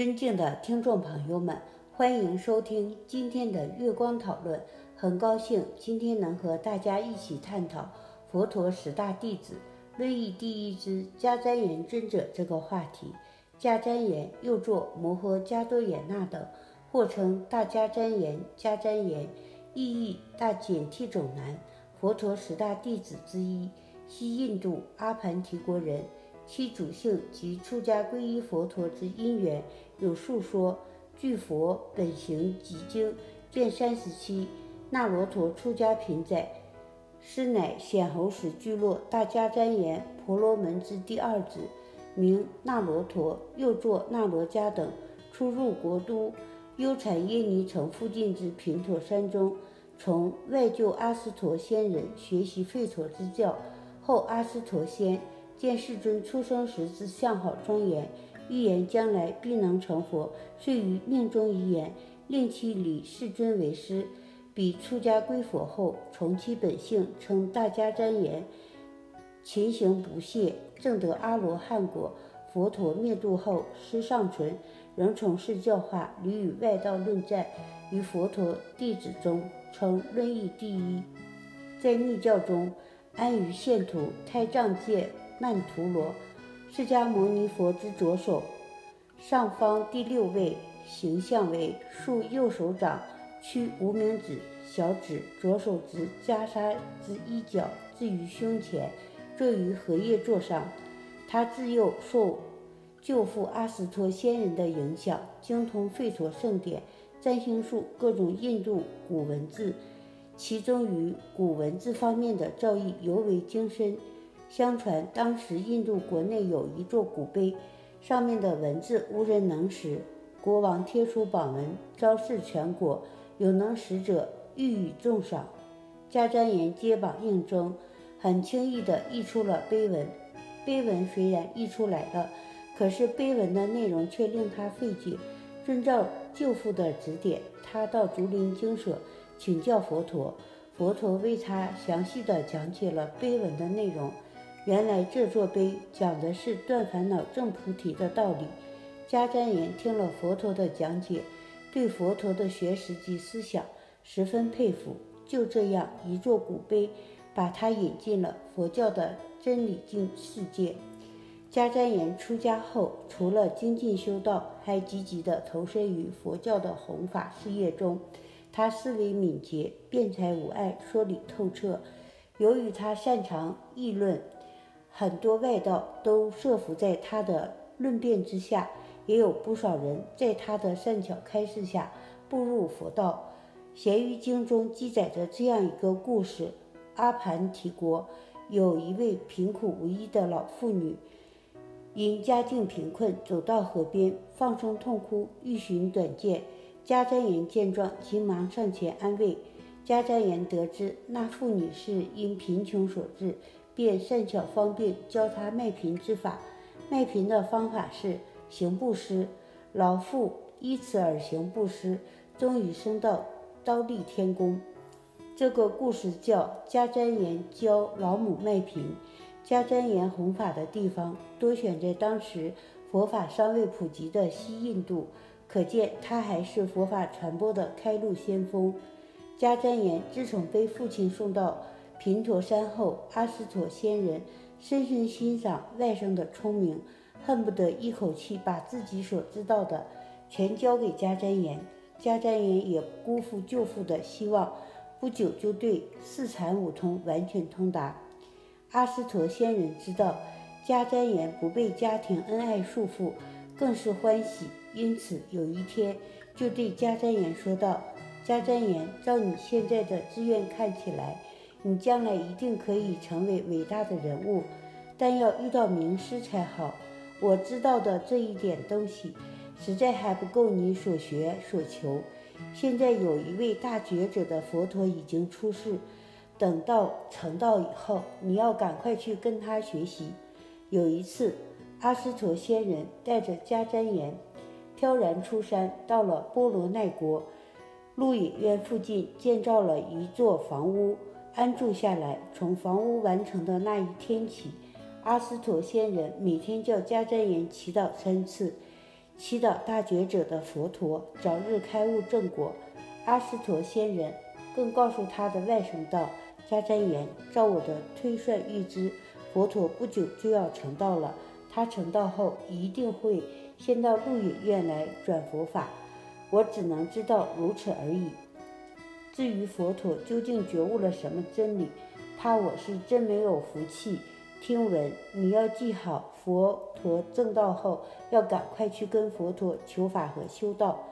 尊敬的听众朋友们，欢迎收听今天的月光讨论。很高兴今天能和大家一起探讨佛陀十大弟子论议第一之迦旃延尊者这个话题。迦旃延又作摩诃迦多衍那等，或称大迦旃延、迦旃延，意译大简替种男，佛陀十大弟子之一，西印度阿盘提国人。其主性及出家皈依佛陀之因缘有述说。据《佛本行集经》卷三十七，那罗陀出家品载，师乃显侯氏聚落大迦旃延婆罗门之第二子，名那罗陀，又作那罗迦等，出入国都优产耶尼城附近之平陀山中，从外救阿斯陀仙人学习吠陀之教，后阿斯陀仙。见世尊出生时之相好庄严，预言将来必能成佛，遂于命中遗言，令其礼世尊为师。彼出家归佛后，从其本性，称大迦旃延，勤行不懈，正得阿罗汉果。佛陀灭度后，师尚存，仍从事教化，屡与外道论战，于佛陀弟子中称论议第一。在密教中，安于现土胎藏界。曼陀罗，释迦牟尼佛之左手，上方第六位，形象为竖右手掌，屈无名指、小指，左手指袈裟之一角置于胸前，坐于荷叶座上。他自幼受舅父阿斯托仙人的影响，精通吠陀圣典、占星术、各种印度古文字，其中于古文字方面的造诣尤为精深。相传当时印度国内有一座古碑，上面的文字无人能识。国王贴出榜文，昭示全国，有能识者予以重赏。迦旃延接榜应征，很轻易地译出了碑文。碑文虽然译出来了，可是碑文的内容却令他费解。遵照舅父的指点，他到竹林精舍请教佛陀，佛陀为他详细地讲解了碑文的内容。原来这座碑讲的是断烦恼证菩提的道理。迦旃延听了佛陀的讲解，对佛陀的学识及思想十分佩服。就这样，一座古碑把他引进了佛教的真理境世界。迦旃延出家后，除了精进修道，还积极地投身于佛教的弘法事业中。他思维敏捷，辩才无碍，说理透彻。由于他擅长议论。很多外道都设伏在他的论辩之下，也有不少人在他的善巧开示下步入佛道。咸鱼经中记载着这样一个故事：阿盘提国有一位贫苦无依的老妇女，因家境贫困，走到河边放声痛哭，欲寻短见。迦旃延见状，急忙上前安慰。迦旃延得知那妇女是因贫穷所致。便善巧方便教他卖贫之法。卖贫的方法是行布施。老妇依此而行布施，终于升到刀立天宫。这个故事叫迦旃延教老母卖贫。迦旃延弘法的地方多选在当时佛法尚未普及的西印度，可见他还是佛法传播的开路先锋。迦旃延自从被父亲送到。平陀山后，阿斯陀仙人深深欣赏外甥的聪明，恨不得一口气把自己所知道的全交给迦旃延。迦旃延也辜负舅父的希望，不久就对四禅五通完全通达。阿斯陀仙人知道迦旃延不被家庭恩爱束缚，更是欢喜，因此有一天就对迦旃延说道：“迦旃延，照你现在的志愿看起来。”你将来一定可以成为伟大的人物，但要遇到名师才好。我知道的这一点东西，实在还不够你所学所求。现在有一位大觉者的佛陀已经出世，等到成道以后，你要赶快去跟他学习。有一次，阿斯陀仙人带着迦旃延飘然出山，到了波罗奈国鹿野苑附近，建造了一座房屋。安住下来。从房屋完成的那一天起，阿斯陀仙人每天叫迦旃延祈祷三次。祈祷大觉者的佛陀早日开悟正果。阿斯陀仙人更告诉他的外甥道：“迦旃延，照我的推算预知，佛陀不久就要成道了。他成道后一定会先到鹿野苑来转佛法。我只能知道如此而已。至于佛陀究竟觉悟了什么真理，怕我是真没有福气。听闻你要记好，佛陀正道后要赶快去跟佛陀求法和修道。”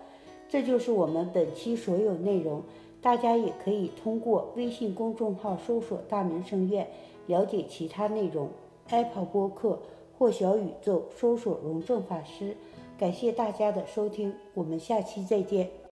这就是我们本期所有内容，大家也可以通过微信公众号搜索“大明圣院”了解其他内容。Apple 播客或小宇宙搜索“荣正法师”。感谢大家的收听，我们下期再见。